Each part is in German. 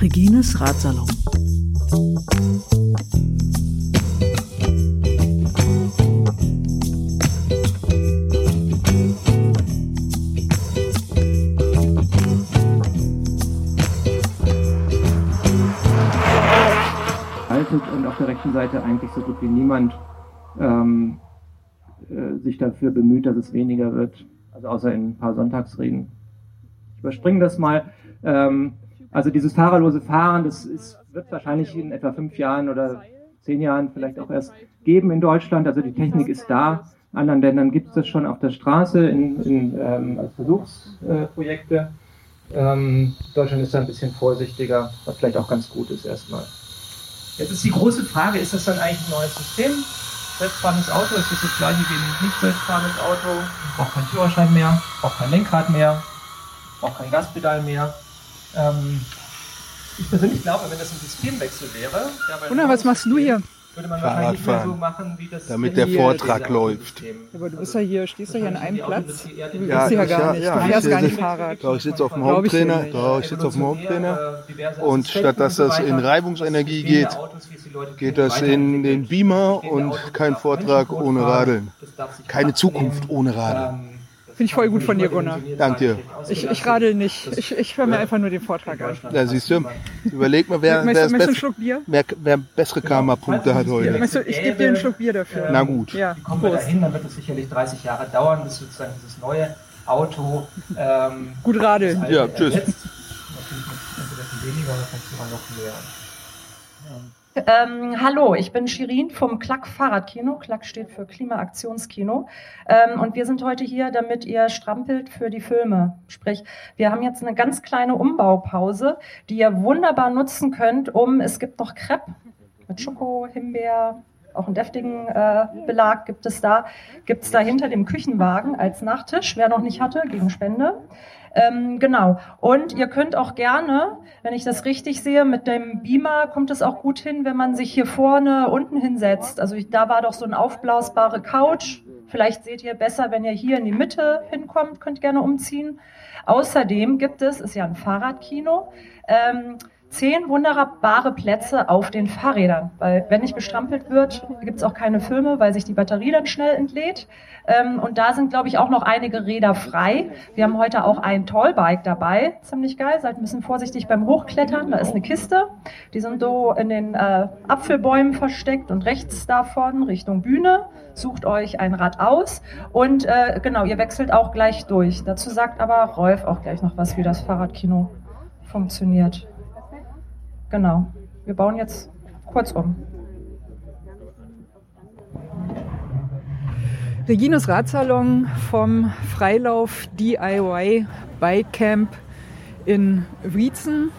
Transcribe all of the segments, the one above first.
Regines Ratsalon. und auf der rechten Seite eigentlich so gut wie niemand sich dafür bemüht, dass es weniger wird. Also außer in ein paar Sonntagsreden. Ich überspringe das mal. Ähm, also dieses fahrerlose Fahren, das ist, wird wahrscheinlich in etwa fünf Jahren oder zehn Jahren vielleicht auch erst geben in Deutschland. Also die Technik ist da. In anderen Ländern gibt es das schon auf der Straße in, in, ähm, als Versuchsprojekte. Ähm, Deutschland ist da ein bisschen vorsichtiger, was vielleicht auch ganz gut ist erstmal. Jetzt ist die große Frage, ist das dann eigentlich ein neues System? Selbstfahrendes Auto, ist das das gleiche wie ein nicht selbstfahrendes Auto? Braucht keinen Führerschein mehr, braucht kein Lenkrad mehr, braucht kein Gaspedal mehr. Ähm, ich persönlich glaube, wenn das ein Systemwechsel wäre. Gunnar, was machst du hier? Würde man wahrscheinlich nicht mehr so machen, wie das damit der Vortrag läuft. Ja, aber du bist ja hier, stehst ja hier an einem Platz. Du ja, bist ja gar nicht. Ja, du fährst gar nicht Fahrrad. Doch, ich sitze auf dem Haupttrainer. Doch, ich sitze auf dem Haupttrainer. Und statt dass das in Reibungsenergie geht, geht das in den Beamer und kein Vortrag ohne Radeln. Keine Zukunft ohne Radeln. Finde ich voll gut von dir, Gunnar. Danke dir. Ich, ich radel nicht. Ich, ich höre mir einfach nur den Vortrag an. Ja, siehst du. Überleg mal, wer, wer, Schluck Bier? wer, wer bessere Karma-Punkte hat heute. Du, ich gebe dir einen Schluck Bier dafür. Na gut. Ja, kommen wir dahin, dann wird es sicherlich 30 Jahre dauern, bis sozusagen dieses neue Auto ähm, gut radeln. Ja, tschüss. Natürlich weniger oder vielleicht sogar noch mehr. Ähm, hallo, ich bin Shirin vom Klack Fahrradkino. Klack steht für Klimaaktionskino. Ähm, und wir sind heute hier, damit ihr strampelt für die Filme. Sprich, wir haben jetzt eine ganz kleine Umbaupause, die ihr wunderbar nutzen könnt, um, es gibt noch Crepe mit Schoko, Himbeer, auch einen deftigen äh, Belag gibt es da. Gibt es da hinter dem Küchenwagen als Nachtisch, wer noch nicht hatte, gegen Spende. Ähm, genau. Und ihr könnt auch gerne, wenn ich das richtig sehe, mit dem Beamer kommt es auch gut hin, wenn man sich hier vorne unten hinsetzt. Also da war doch so ein aufblasbare Couch. Vielleicht seht ihr besser, wenn ihr hier in die Mitte hinkommt, könnt gerne umziehen. Außerdem gibt es, ist ja ein Fahrradkino, ähm, zehn wunderbare Plätze auf den Fahrrädern. Weil wenn nicht gestrampelt wird, gibt es auch keine Filme, weil sich die Batterie dann schnell entlädt. Ähm, und da sind, glaube ich, auch noch einige Räder frei. Wir haben heute auch ein Tollbike dabei. Ziemlich geil. Seid ein bisschen vorsichtig beim Hochklettern. Da ist eine Kiste. Die sind so in den äh, Apfelbäumen versteckt und rechts davon Richtung Bühne. Sucht euch ein Rad aus. Und äh, genau, ihr wechselt auch gleich durch. Dazu sagt aber Rolf auch gleich noch was, wie das Fahrradkino funktioniert. Genau. Wir bauen jetzt kurz um. Regines Radsalon vom Freilauf DIY Bike Camp in Wietzen.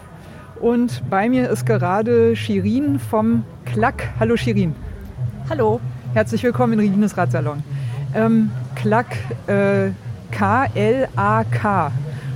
Und bei mir ist gerade Shirin vom Klack. Hallo Shirin. Hallo. Herzlich willkommen in Regines Radsalon. Ähm, Klack, äh, K-L-A-K.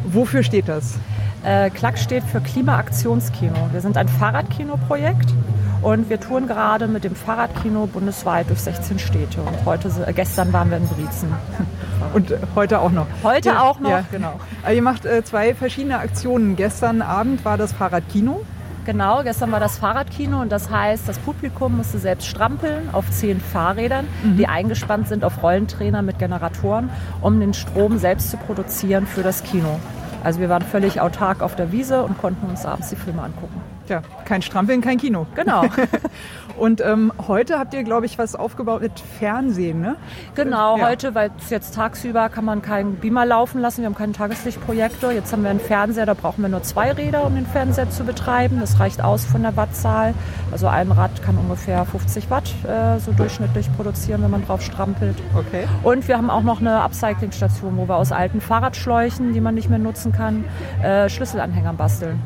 Wofür steht das? Äh, Klack steht für Klimaaktionskino. Wir sind ein Fahrradkino-Projekt und wir touren gerade mit dem Fahrradkino bundesweit durch 16 Städte. Und heute, äh, gestern waren wir in Briezen. Und äh, heute auch noch. Heute ja, auch noch. Ja, genau. Also ihr macht äh, zwei verschiedene Aktionen. Gestern Abend war das Fahrradkino. Genau, gestern war das Fahrradkino und das heißt, das Publikum musste selbst strampeln auf zehn Fahrrädern, mhm. die eingespannt sind auf Rollentrainer mit Generatoren, um den Strom selbst zu produzieren für das Kino. Also wir waren völlig autark auf der Wiese und konnten uns abends die Filme angucken. Ja, kein Strampeln, kein Kino. Genau. Und ähm, heute habt ihr, glaube ich, was aufgebaut mit Fernsehen, ne? Genau, ja. heute, weil jetzt tagsüber kann man keinen Beamer laufen lassen. Wir haben keinen Tageslichtprojektor. Jetzt haben wir einen Fernseher, da brauchen wir nur zwei Räder, um den Fernseher zu betreiben. Das reicht aus von der Wattzahl. Also ein Rad kann ungefähr 50 Watt äh, so durchschnittlich produzieren, wenn man drauf strampelt. Okay. Und wir haben auch noch eine Upcycling-Station, wo wir aus alten Fahrradschläuchen, die man nicht mehr nutzen kann, äh, Schlüsselanhänger basteln.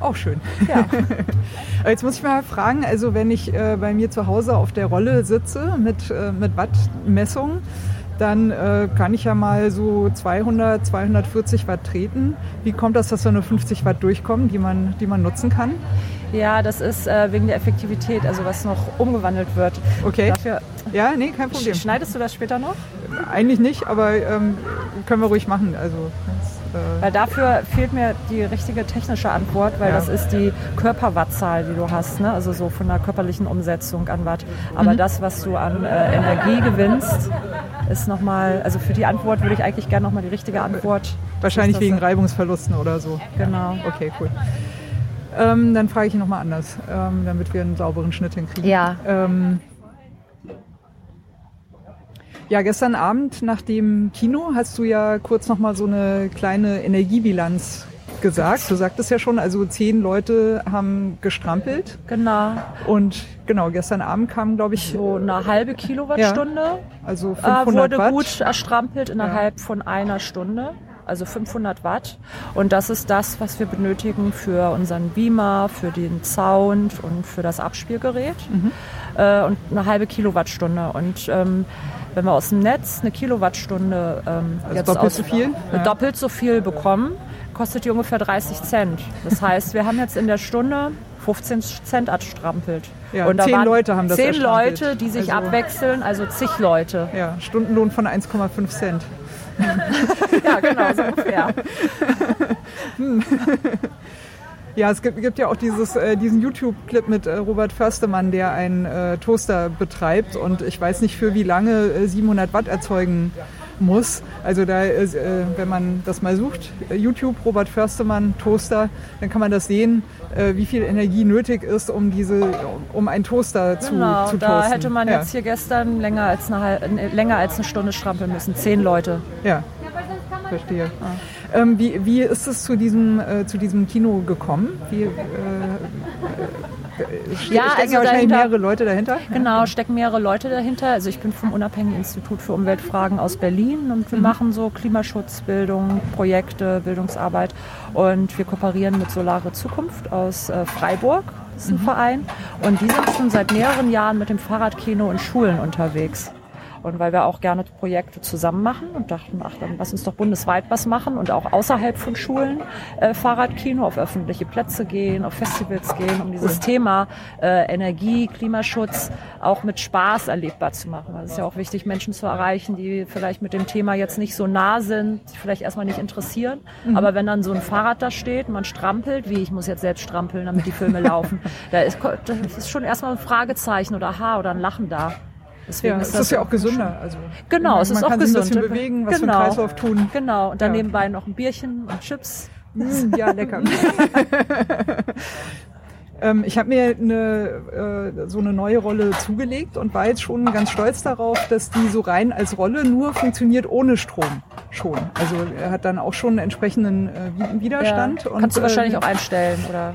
Auch schön. Ja. Jetzt muss ich mal fragen, also wenn ich äh, bei mir zu Hause auf der Rolle sitze mit, äh, mit Wattmessung, dann äh, kann ich ja mal so 200, 240 Watt treten. Wie kommt das, dass da nur 50 Watt durchkommen, die man, die man nutzen kann? Ja, das ist äh, wegen der Effektivität, also was noch umgewandelt wird. Okay. Dafür Ja, nee, kein Problem. schneidest du das später noch? Eigentlich nicht, aber ähm, können wir ruhig machen. Also, äh, Weil dafür fehlt mir die richtige technische Antwort, weil Ja. das ist die Körperwattzahl, die du hast, ne? also so von der körperlichen Umsetzung an Watt. Aber Mhm. das, was du an äh, Energie gewinnst, ist nochmal, also für die Antwort würde ich eigentlich gerne nochmal die richtige Antwort. wahrscheinlich wegen? Reibungsverlusten oder so. Genau. Okay, cool. Ähm, dann frage ich ihn nochmal anders, ähm, damit wir einen sauberen Schnitt hinkriegen. Ja. Ähm, ja, gestern Abend nach dem Kino hast du ja kurz nochmal so eine kleine Energiebilanz gesagt. Du sagtest ja schon, also zehn Leute haben gestrampelt. Genau. Und genau, gestern Abend kamen, glaube ich, So eine halbe Kilowattstunde also äh, 500 wurde Watt. gut erstrampelt innerhalb von einer Stunde. Also 500 Watt. Und das ist das, was wir benötigen für unseren Beamer, für den Sound und für das Abspielgerät. Mhm. Äh, und eine halbe Kilowattstunde. Und ähm, wenn wir aus dem Netz eine Kilowattstunde ähm, Also jetzt doppelt aus, so viel? äh, Ja. doppelt so viel bekommen, kostet die ungefähr 30 Cent. Das heißt, wir haben jetzt in der Stunde 15 Cent erstrampelt. Ja, und zehn Leute haben das Zehn. Leute, die sich Also- abwechseln, also zig Leute. Ja, Stundenlohn von 1,5 Cent. Ja, genau, so ungefähr. Ja, es gibt, gibt ja auch dieses, äh, diesen YouTube-Clip mit äh, Robert Förstemann, der einen äh, Toaster betreibt und ich weiß nicht für wie lange äh, 700 Watt erzeugen muss. Also da, äh, wenn man das mal sucht, äh, YouTube, Robert Förstemann, Toaster, dann kann man das sehen, äh, wie viel Energie nötig ist, um diese, um einen Toaster zu, Genau, zu da toasten. hätte man ja. jetzt hier gestern länger als eine, äh, länger als eine Stunde strampeln müssen. Zehn Leute. Ja, verstehe. Ähm, wie, wie ist es zu diesem, äh, zu diesem Kino gekommen? Wie, äh, äh, Ja, stecken also ja wahrscheinlich mehrere Leute dahinter? Genau, stecken mehrere Leute dahinter. Also ich bin vom Unabhängigen Institut für Umweltfragen aus Berlin und wir machen so Klimaschutzbildung, Projekte, Bildungsarbeit und wir kooperieren mit Solare Zukunft aus äh, Freiburg. Das ist ein Verein und die sind schon seit mehreren Jahren mit dem Fahrradkino in Schulen unterwegs. Und weil wir auch gerne Projekte zusammen machen und dachten, ach, dann lass uns doch bundesweit was machen und auch außerhalb von Schulen äh, Fahrradkino auf öffentliche Plätze gehen, auf Festivals gehen, um dieses Thema äh, Energie, Klimaschutz auch mit Spaß erlebbar zu machen. Weil es ist ja auch wichtig, Menschen zu erreichen, die vielleicht mit dem Thema jetzt nicht so nah sind, vielleicht erstmal nicht interessieren. Aber wenn dann so ein Fahrrad da steht, man strampelt, wie ich muss jetzt selbst strampeln, damit die Filme laufen, da ist, das ist schon erstmal ein Fragezeichen oder Aha oder ein Lachen da. Deswegen Ja, es ist ja auch gesünder. Also Genau, man, es ist man auch kann gesund. sich ein bisschen bewegen, was genau. für Kreislauf tun. Genau, und dann Ja. nebenbei noch ein Bierchen und Chips. Mm, ja, lecker. ähm, ich habe mir eine, äh, so eine neue Rolle zugelegt und war jetzt schon ganz stolz darauf, dass die so rein als Rolle nur funktioniert ohne Strom schon. Also er hat dann auch schon einen entsprechenden äh, Wi- Widerstand. Ja. Und, Kannst du wahrscheinlich äh, auch einstellen, oder?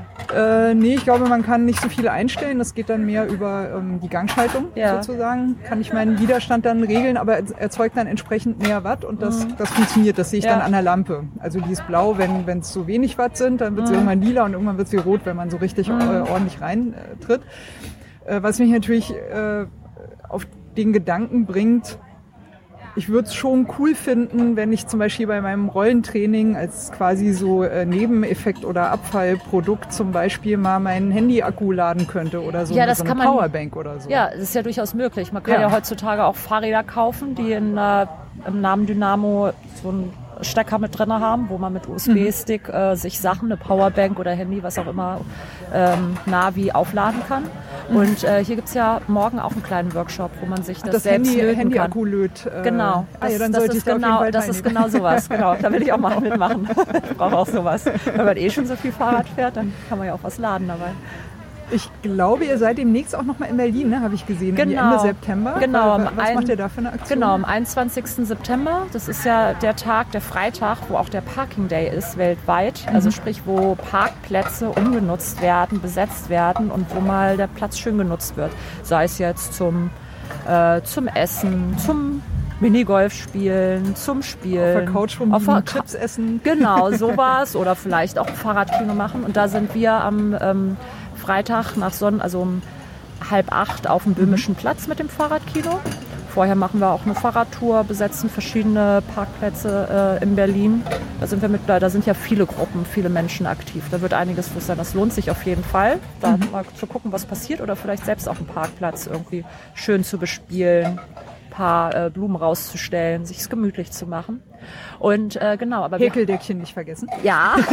Äh, nee, ich glaube, man kann nicht so viel einstellen. Das geht dann mehr über ähm, die Gangschaltung Ja. sozusagen. Kann ich meinen Widerstand dann regeln, aber er erzeugt dann entsprechend mehr Watt und das, das funktioniert. Das sehe ich Mhm. Ja. dann an der Lampe. Also die ist blau, wenn es so wenig Watt sind, dann Mhm. wird sie irgendwann lila und irgendwann wird sie rot, wenn man so richtig äh, ordentlich reintritt. Äh, was mich natürlich äh, auf den Gedanken bringt, ich würde es schon cool finden, wenn ich zum Beispiel bei meinem Rollentraining als quasi so äh, Nebeneffekt oder Abfallprodukt zum Beispiel mal meinen Handy-Akku laden könnte oder so, Ja, das so kann man- Powerbank oder so. Ja, das ist ja durchaus möglich. Man kann Ja. ja, heutzutage auch Fahrräder kaufen, die in, äh, im Namen Dynamo so einen Stecker mit drin haben, wo man mit USB-Stick Mhm. äh, sich Sachen, eine Powerbank oder Handy, was auch immer, ähm, Navi aufladen kann. Und äh, hier gibt's ja morgen auch einen kleinen Workshop, wo man sich das, Mhm. das selbst Handy, löten kann. löt. Äh, Genau, ah, ja, dann das, ist genau, das ist genau sowas. Genau, da will ich auch mal mitmachen. Ich brauche auch sowas. Wenn man eh schon so viel Fahrrad fährt, dann kann man ja auch was laden dabei. Ich glaube, ihr seid demnächst auch noch mal in Berlin, ne? habe ich gesehen, Genau. Ende September. Genau, Was ein- macht ihr da für eine Aktion? Genau, am 21. September. Das ist ja der Tag, der Freitag, wo auch der Parking Day ist weltweit. Also sprich, wo Parkplätze umgenutzt werden, besetzt werden und wo mal der Platz schön genutzt wird. Sei es jetzt zum, äh, zum Essen, zum Minigolf spielen, zum Spielen. Auf der Couch rumliegen, Chips essen. Genau, sowas. Oder vielleicht auch Fahrradkino machen. Und da sind wir am ähm, Freitag nach Sonnen, also um halb acht auf dem Böhmischen Platz mit dem Fahrradkino. Vorher machen wir auch eine Fahrradtour, besetzen verschiedene Parkplätze äh, in Berlin. Da sind wir mit, da sind ja viele Gruppen, viele Menschen aktiv. Da wird einiges los sein. Das lohnt sich auf jeden Fall, da mhm. mal zu gucken, was passiert oder vielleicht selbst auch einen Parkplatz irgendwie schön zu bespielen paar äh, Blumen rauszustellen, sich es gemütlich zu machen. Und äh, genau, aber Häkeldeckchen nicht vergessen. Ja.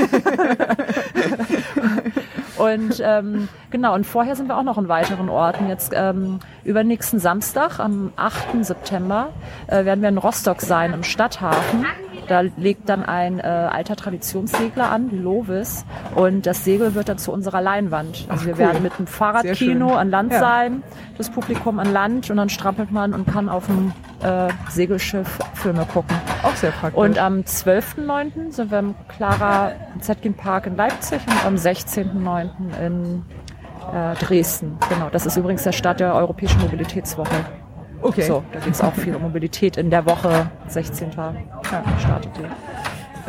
und ähm, genau, und vorher sind wir auch noch in weiteren Orten. Jetzt ähm, übernächsten Samstag, am 8. September, äh, werden wir in Rostock sein, im Stadthafen. Da legt dann ein äh, alter Traditionssegler an, Lovis, und das Segel wird dann zu unserer Leinwand. Also Ach, wir cool. werden mit einem Fahrradkino an Land ja. sein, das Publikum an Land und dann strampelt man und kann auf dem äh, Segelschiff Filme gucken. Auch sehr praktisch. Und am 12.09. sind wir im Clara Zetkin Park in Leipzig und am 16.09. in äh, Dresden. Genau, das ist übrigens der Start der Europäischen Mobilitätswoche. Okay. So, da geht es auch viel um Mobilität in der Woche, 16. Ja, startet die.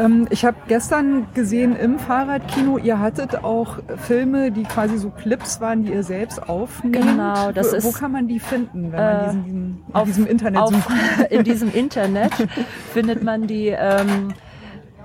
Ähm, ich habe gestern gesehen im Fahrradkino, ihr hattet auch Filme, die quasi so Clips waren, die ihr selbst aufnehmt. Genau, das wo, ist. Wo kann man die finden, wenn man diesen, diesen, auf, diesem Internet auf, sucht? In diesem Internet findet man die. Ähm,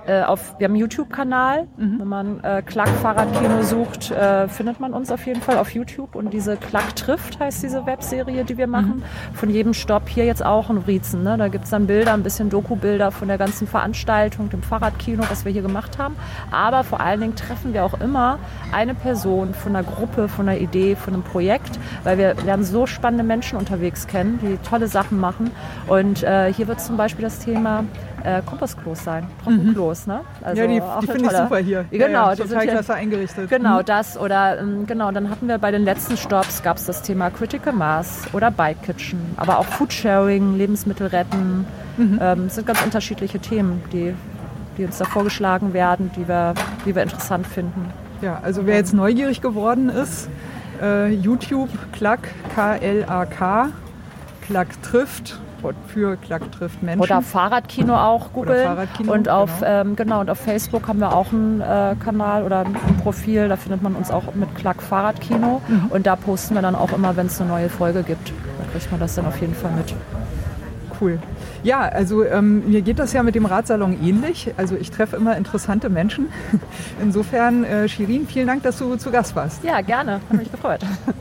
äh, auf, wir haben einen YouTube-Kanal. Mhm. Wenn man äh, Klack Fahrradkino sucht, äh, findet man uns auf jeden Fall auf YouTube. Und diese Klack trifft heißt diese Webserie, die wir machen. Mhm. Von jedem Stopp hier jetzt auch in Wriezen. Ne? Da gibt's dann Bilder, ein bisschen Doku-Bilder von der ganzen Veranstaltung, dem Fahrradkino, was wir hier gemacht haben. Aber vor allen Dingen treffen wir auch immer eine Person von einer Gruppe, von einer Idee, von einem Projekt, weil wir lernen so spannende Menschen unterwegs kennen, die tolle Sachen machen. Und äh, hier wird zum Beispiel das Thema äh, Kompostklos sein, Trockenklos. Mhm. Ne? Also ja, die, die finde ich super hier. Genau, ja, ja, total klasse eingerichtet. Genau, mhm. das oder ähm, genau, dann hatten wir bei den letzten Stops gab es das Thema Critical Mass oder Bike Kitchen, aber auch Foodsharing, Lebensmittel retten. Mhm. Ähm, sind ganz unterschiedliche Themen, die, die uns da vorgeschlagen werden, die wir, die wir interessant finden. Ja, also wer jetzt neugierig geworden ist, äh, YouTube, Klack, K-L-A-K, Klack trifft für Klack trifft Menschen. Oder Fahrradkino auch Google. Fahrradkino, und auf genau. Ähm, genau. und auf Facebook haben wir auch einen äh, Kanal oder ein Profil. Da findet man uns auch mit Klack Fahrradkino. Mhm. Und da posten wir dann auch immer, wenn es eine neue Folge gibt. Da kriegt man das dann auf jeden Fall mit. Cool. Ja, also ähm, mir geht das ja mit dem Radsalon ähnlich. Also ich treffe immer interessante Menschen. Insofern, äh, Shirin, vielen Dank, dass du zu Gast warst. Ja, gerne. Hat mich gefreut.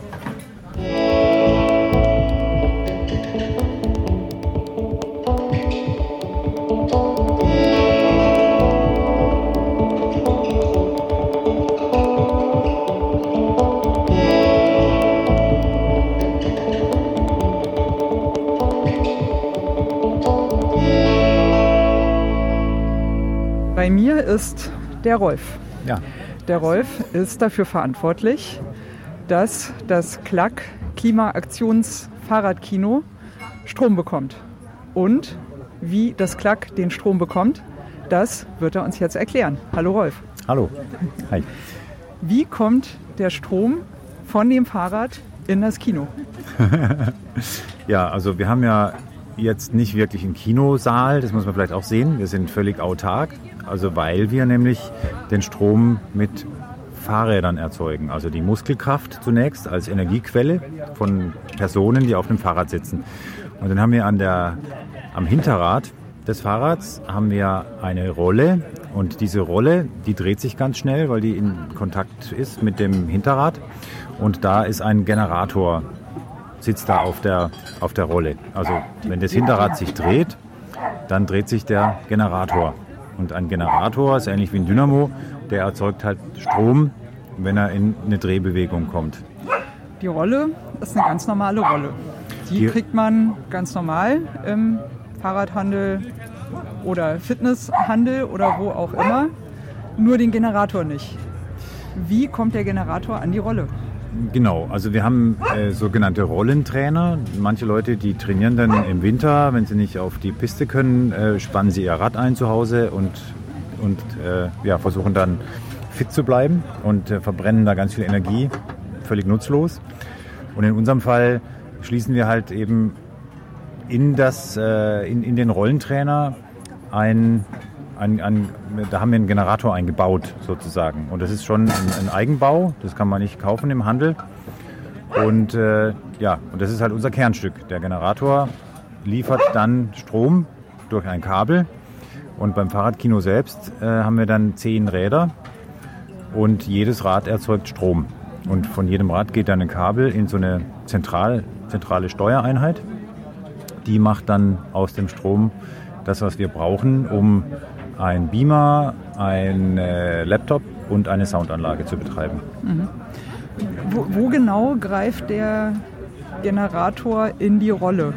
ist der Rolf. Ja. Der Rolf ist dafür verantwortlich, dass das Klack Klimaaktions-Fahrradkino Strom bekommt. Und wie das Klack den Strom bekommt, das wird er uns jetzt erklären. Hallo Rolf. Hallo. Hi. Wie kommt der Strom von dem Fahrrad in das Kino? ja, also wir haben ja jetzt nicht wirklich einen Kinosaal, das muss man vielleicht auch sehen. Wir sind völlig autark, also weil wir nämlich den Strom mit Fahrrädern erzeugen. Also die Muskelkraft zunächst als Energiequelle von Personen, die auf dem Fahrrad sitzen. Und dann haben wir an der, am Hinterrad des Fahrrads haben wir eine Rolle und diese Rolle, die dreht sich ganz schnell, weil die in Kontakt ist mit dem Hinterrad. Und da ist ein Generator sitzt da auf der, auf der Rolle. Also wenn das Hinterrad sich dreht, dann dreht sich der Generator. Und ein Generator ist ähnlich wie ein Dynamo, der erzeugt halt Strom, wenn er in eine Drehbewegung kommt. Die Rolle ist eine ganz normale Rolle. Die, Die kriegt man ganz normal im Fahrradhandel oder Fitnesshandel oder wo auch immer. Nur den Generator nicht. Wie kommt der Generator an die Rolle? Genau, also wir haben äh, sogenannte Rollentrainer. Manche Leute, die trainieren dann im Winter, wenn sie nicht auf die Piste können, äh, spannen sie ihr Rad ein zu Hause und, und äh, ja, versuchen dann fit zu bleiben und äh, verbrennen da ganz viel Energie, völlig nutzlos. Und in unserem Fall schließen wir halt eben in, das, äh, in, in den Rollentrainer ein ein, ein, da haben wir einen Generator eingebaut sozusagen. Und das ist schon ein, ein Eigenbau, das kann man nicht kaufen im Handel. Und äh, ja, und das ist halt unser Kernstück. Der Generator liefert dann Strom durch ein Kabel. Und beim Fahrradkino selbst äh, haben wir dann zehn Räder und jedes Rad erzeugt Strom. Und von jedem Rad geht dann ein Kabel in so eine zentral, zentrale Steuereinheit. Die macht dann aus dem Strom das, was wir brauchen, um ein Beamer, ein äh, Laptop und eine Soundanlage zu betreiben. Mhm. Wo, wo, genau greift der Generator in die Rolle?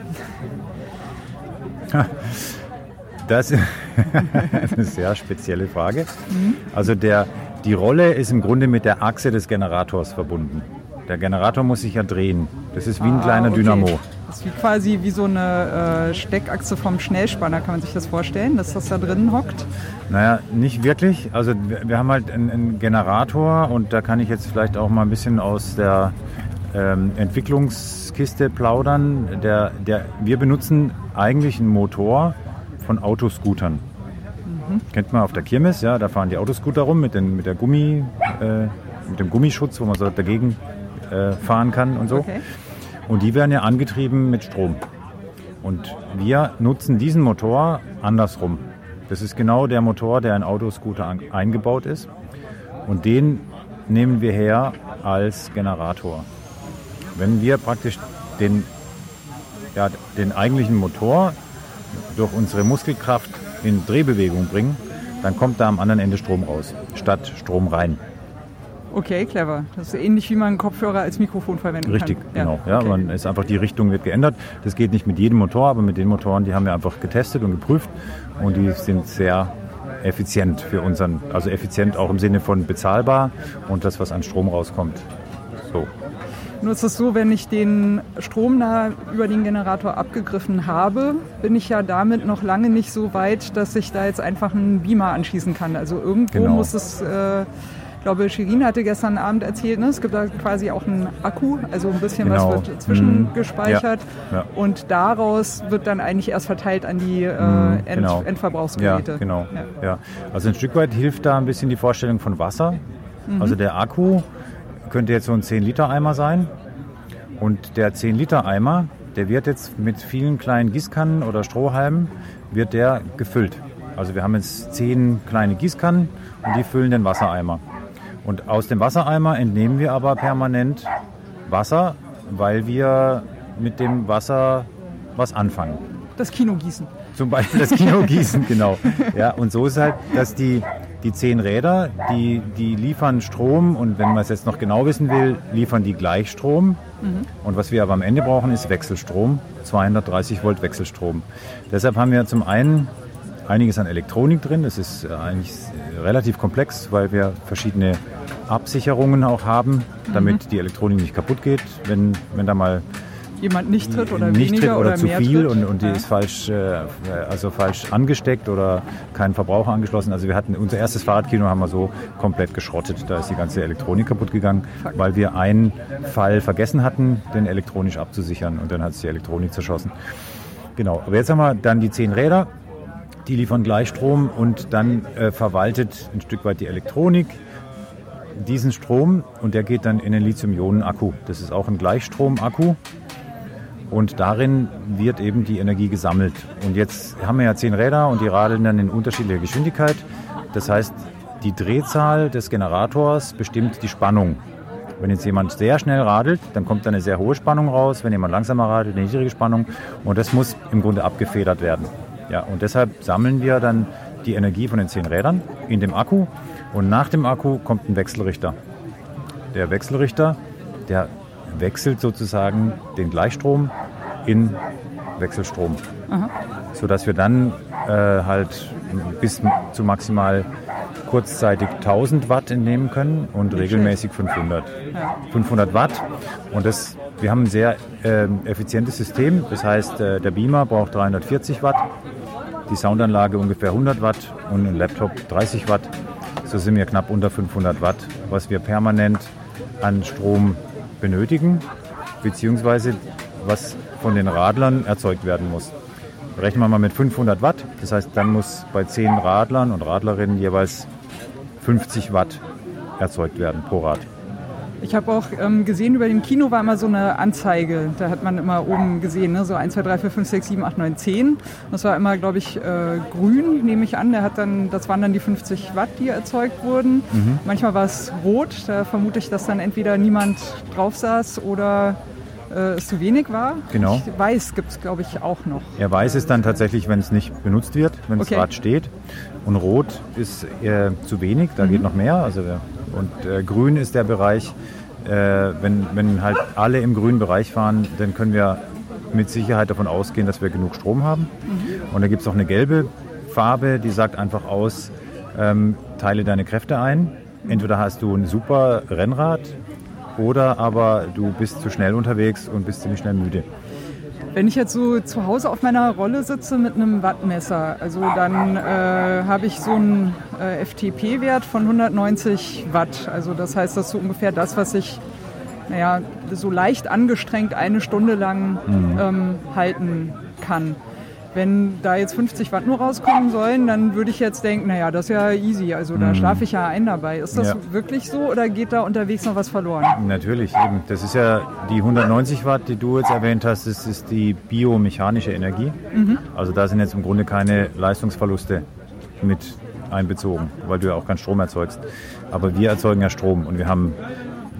Das ist eine sehr spezielle Frage. Mhm. Also der, die Rolle ist im Grunde mit der Achse des Generators verbunden. Der Generator muss sich ja drehen. Das ist wie ein ah, kleiner okay. Dynamo. Das ist wie quasi wie so eine äh, Steckachse vom Schnellspanner, kann man sich das vorstellen, dass das da drin hockt? Naja, nicht wirklich. Also wir, wir haben halt einen, einen, Generator und da kann ich jetzt vielleicht auch mal ein bisschen aus der ähm, Entwicklungskiste plaudern. Der, der, wir benutzen eigentlich einen Motor von Autoscootern. Mhm. Kennt man auf der Kirmes, ja, da fahren die Autoscooter rum mit, den, mit, der Gummi, äh, mit dem Gummischutz, wo man so dagegen äh, fahren kann und so. Okay. Und die werden ja angetrieben mit Strom. Und wir nutzen diesen Motor andersrum. Das ist genau der Motor, der in Autoscooter eingebaut ist. Und den nehmen wir her als Generator. Wenn wir praktisch den, ja, den eigentlichen Motor durch unsere Muskelkraft in Drehbewegung bringen, dann kommt da am anderen Ende Strom raus, statt Strom rein. Okay, clever. Das ist ähnlich wie man einen Kopfhörer als Mikrofon verwenden Richtig, kann. Richtig, genau. Ja, okay. man ist einfach die Richtung wird geändert. Das geht nicht mit jedem Motor, aber mit den Motoren, die haben wir einfach getestet und geprüft und die sind sehr effizient für unseren, also effizient auch im Sinne von bezahlbar und das, was an Strom rauskommt. So. Nur ist es so, wenn ich den Strom da über den Generator abgegriffen habe, bin ich ja damit noch lange nicht so weit, dass ich da jetzt einfach einen Beamer anschließen kann. Also irgendwo genau. muss es äh, ich glaube, Shirin hatte gestern Abend erzählt, ne, es gibt da quasi auch einen Akku, also ein bisschen genau. was wird zwischengespeichert. Mhm. Ja. Ja. Und daraus wird dann eigentlich erst verteilt an die äh, mhm, End genau. Endverbrauchsgeräte. Ja, genau. Ja. Also ein Stück weit hilft da ein bisschen die Vorstellung von Wasser. Mhm. Also der Akku könnte jetzt so ein 10-Liter-Eimer sein. Und der 10-Liter-Eimer, der wird jetzt mit vielen kleinen Gießkannen oder Strohhalmen, wird der gefüllt. Also wir haben jetzt zehn kleine Gießkannen und die füllen den Wassereimer. Und aus dem Wassereimer entnehmen wir aber permanent Wasser, weil wir mit dem Wasser was anfangen. Das Kino gießen. Zum Beispiel das Kino gießen, genau. Ja, und so ist halt, dass die, die zehn Räder, die, die liefern Strom und wenn man es jetzt noch genau wissen will, liefern die Gleichstrom. Mhm. Und was wir aber am Ende brauchen, ist Wechselstrom, 230 Volt Wechselstrom. Deshalb haben wir zum einen einiges an Elektronik drin. Es ist äh, eigentlich relativ komplex, weil wir verschiedene Absicherungen auch haben, damit mhm. die Elektronik nicht kaputt geht, wenn, wenn da mal jemand nicht tritt oder nicht weniger tritt oder, oder zu viel und, und die ja. ist falsch, äh, also falsch angesteckt oder kein Verbraucher angeschlossen. Also wir hatten unser erstes Fahrradkino haben wir so komplett geschrottet. Da ist die ganze Elektronik kaputt gegangen, Fuck. weil wir einen Fall vergessen hatten, den elektronisch abzusichern und dann hat es die Elektronik zerschossen. Genau, aber jetzt haben wir dann die zehn Räder, die liefern Gleichstrom und dann äh, verwaltet ein Stück weit die Elektronik diesen Strom und der geht dann in den Lithium-Ionen-Akku. Das ist auch ein Gleichstrom-Akku und darin wird eben die Energie gesammelt. Und jetzt haben wir ja zehn Räder und die radeln dann in unterschiedlicher Geschwindigkeit. Das heißt, die Drehzahl des Generators bestimmt die Spannung. Wenn jetzt jemand sehr schnell radelt, dann kommt eine sehr hohe Spannung raus. Wenn jemand langsamer radelt, eine niedrige Spannung. Und das muss im Grunde abgefedert werden. Ja, und deshalb sammeln wir dann die Energie von den zehn Rädern in dem Akku und nach dem Akku kommt ein Wechselrichter. Der Wechselrichter, der wechselt sozusagen den Gleichstrom in Wechselstrom. Aha. Sodass wir dann äh, halt bis zu maximal kurzzeitig 1000 Watt entnehmen können und Nicht regelmäßig 500. Ja. 500 Watt. Und das, wir haben ein sehr äh, effizientes System. Das heißt, äh, der Beamer braucht 340 Watt, die Soundanlage ungefähr 100 Watt und ein Laptop 30 Watt. So sind wir knapp unter 500 Watt, was wir permanent an Strom benötigen, beziehungsweise was von den Radlern erzeugt werden muss. Rechnen wir mal mit 500 Watt, das heißt, dann muss bei 10 Radlern und Radlerinnen jeweils 50 Watt erzeugt werden pro Rad. Ich habe auch ähm, gesehen, über dem Kino war immer so eine Anzeige. Da hat man immer oben gesehen, ne? so 1, 2, 3, 4, 5, 6, 7, 8, 9, 10. Das war immer, glaube ich, äh, grün, nehme ich an. Der hat dann, das waren dann die 50 Watt, die erzeugt wurden. Mhm. Manchmal war es rot. Da vermute ich, dass dann entweder niemand drauf saß oder äh, es zu wenig war. Genau. Ich weiß gibt es, glaube ich, auch noch. Ja, weiß ist dann tatsächlich, wenn es nicht benutzt wird, wenn okay. das Rad steht. Und rot ist eher zu wenig, da mhm. geht noch mehr. Also, und äh, grün ist der Bereich, äh, wenn, wenn halt alle im grünen Bereich fahren, dann können wir mit Sicherheit davon ausgehen, dass wir genug Strom haben. Mhm. Und da gibt es auch eine gelbe Farbe, die sagt einfach aus, ähm, teile deine Kräfte ein. Entweder hast du ein super Rennrad oder aber du bist zu schnell unterwegs und bist ziemlich schnell müde. Wenn ich jetzt so zu Hause auf meiner Rolle sitze mit einem Wattmesser, also dann äh, habe ich so einen äh, FTP-Wert von 190 Watt. Also das heißt, das ist so ungefähr das, was ich naja, so leicht angestrengt eine Stunde lang mhm. ähm, halten kann. Wenn da jetzt 50 Watt nur rauskommen sollen, dann würde ich jetzt denken, naja, das ist ja easy, also da mhm. schlafe ich ja ein dabei. Ist das ja. wirklich so oder geht da unterwegs noch was verloren? Natürlich, eben. Das ist ja die 190 Watt, die du jetzt erwähnt hast, das ist die biomechanische Energie. Mhm. Also da sind jetzt im Grunde keine Leistungsverluste mit einbezogen, weil du ja auch keinen Strom erzeugst. Aber wir erzeugen ja Strom und wir haben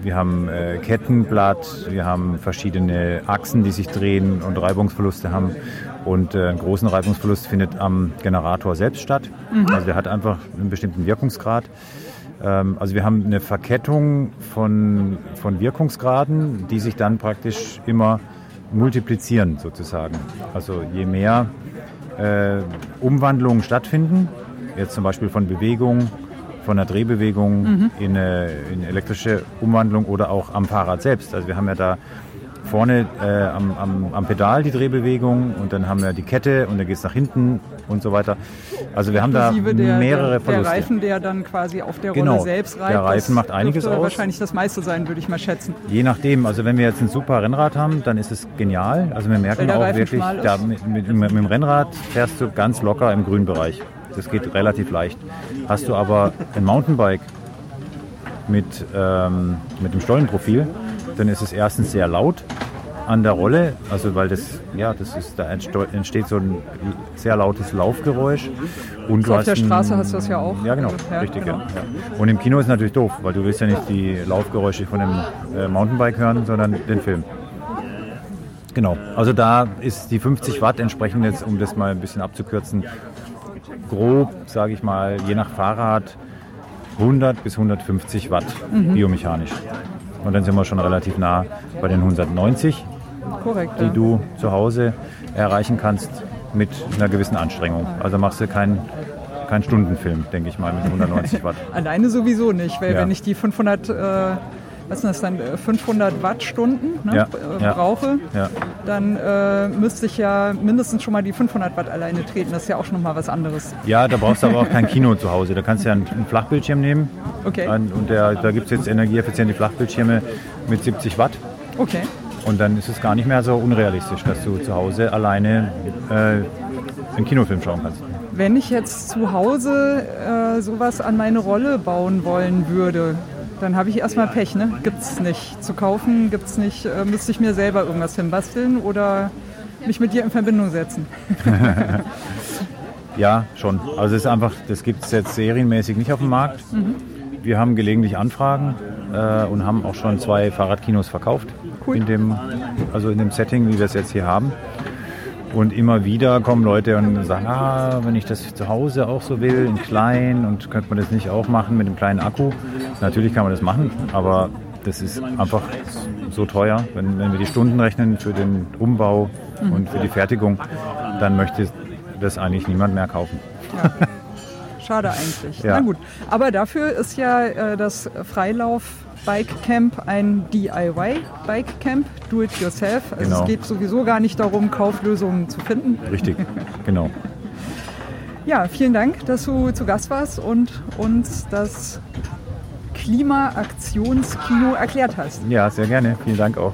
wir haben äh, Kettenblatt, wir haben verschiedene Achsen, die sich drehen und Reibungsverluste haben. Und äh, einen großen Reibungsverlust findet am Generator selbst statt. Mhm. Also der hat einfach einen bestimmten Wirkungsgrad. Ähm, also wir haben eine Verkettung von, von Wirkungsgraden, die sich dann praktisch immer multiplizieren sozusagen. Also je mehr äh, Umwandlungen stattfinden, jetzt zum Beispiel von Bewegung, von der Drehbewegung mhm. in, eine, in elektrische Umwandlung oder auch am Fahrrad selbst. Also wir haben ja da vorne äh, am, am, am, Pedal die Drehbewegung und dann haben wir die Kette und dann geht es nach hinten und so weiter. Also wir haben da mehrere der, Verluste. Der Reifen, der dann quasi auf der genau. Rolle selbst reibt. Der Reifen macht einiges aus. wahrscheinlich das meiste sein, würde ich mal schätzen. Je nachdem. Also wenn wir jetzt ein super Rennrad haben, dann ist es genial. Also wir merken auch Reifen wirklich, da, mit, mit, mit, dem Rennrad fährst du ganz locker im grünen Bereich. Das geht relativ leicht. Hast du aber ein Mountainbike mit, ähm, mit dem Stollenprofil, dann ist es erstens sehr laut an der Rolle, also weil das, ja, das ist, da entsteht so ein sehr lautes Laufgeräusch. Und so auf der Straße hast du das ja auch. Ja, genau, ja, richtig. Genau. Ja. Und im Kino ist natürlich doof, weil du willst ja nicht die Laufgeräusche von dem äh, Mountainbike hören, sondern den Film. Genau, also da ist die 50 Watt entsprechend jetzt, um das mal ein bisschen abzukürzen, grob, sage ich mal, je nach Fahrrad 100 bis 150 Watt mhm. biomechanisch. Und dann sind wir schon relativ nah bei den 190, Korrekt, die ja. du zu Hause erreichen kannst mit einer gewissen Anstrengung. Also machst du keinen kein Stundenfilm, denke ich mal, mit 190 Watt. Alleine sowieso nicht, weil ja. wenn ich die 500 äh, was sind das dann, 500 äh, Wattstunden ne, ja, äh, ja, brauche, ja. dann äh, müsste ich ja mindestens schon mal die 500 Watt alleine treten. Das ist ja auch schon mal was anderes. Ja, da brauchst du aber auch kein Kino zu Hause. Da kannst du ja einen, einen Flachbildschirm nehmen. Okay. Und der, da gibt es jetzt energieeffiziente Flachbildschirme mit 70 Watt. Okay. Und dann ist es gar nicht mehr so unrealistisch, dass du zu Hause alleine äh, einen Kinofilm schauen kannst. Wenn ich jetzt zu Hause äh, sowas an meine Rolle bauen wollen würde, dann habe ich erstmal Pech, ne? Gibt es nicht. Zu kaufen gibt es nicht. Äh, müsste ich mir selber irgendwas hinbasteln oder mich mit dir in Verbindung setzen? ja, schon. Also es ist einfach, das gibt es jetzt serienmäßig nicht auf dem Markt. Mhm. Wir haben gelegentlich Anfragen äh, und haben auch schon zwei Fahrradkinos verkauft. Cool. In dem, also in dem Setting, wie wir es jetzt hier haben. Und immer wieder kommen Leute und sagen, ah, wenn ich das zu Hause auch so will, in klein und könnte man das nicht auch machen mit einem kleinen Akku. Natürlich kann man das machen, aber das ist einfach so teuer. Wenn, wenn wir die Stunden rechnen für den Umbau mhm. und für die Fertigung, dann möchte das eigentlich niemand mehr kaufen. Ja. Schade eigentlich. Ja. Na gut. Aber dafür ist ja äh, das Freilauf Bike Camp ein DIY Bike Camp, do it yourself. Also genau. es geht sowieso gar nicht darum, Kauflösungen zu finden. Richtig, genau. ja, vielen Dank, dass du zu Gast warst und uns das Klimaaktionskino erklärt hast. Ja, sehr gerne. Vielen Dank auch.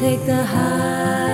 take the highs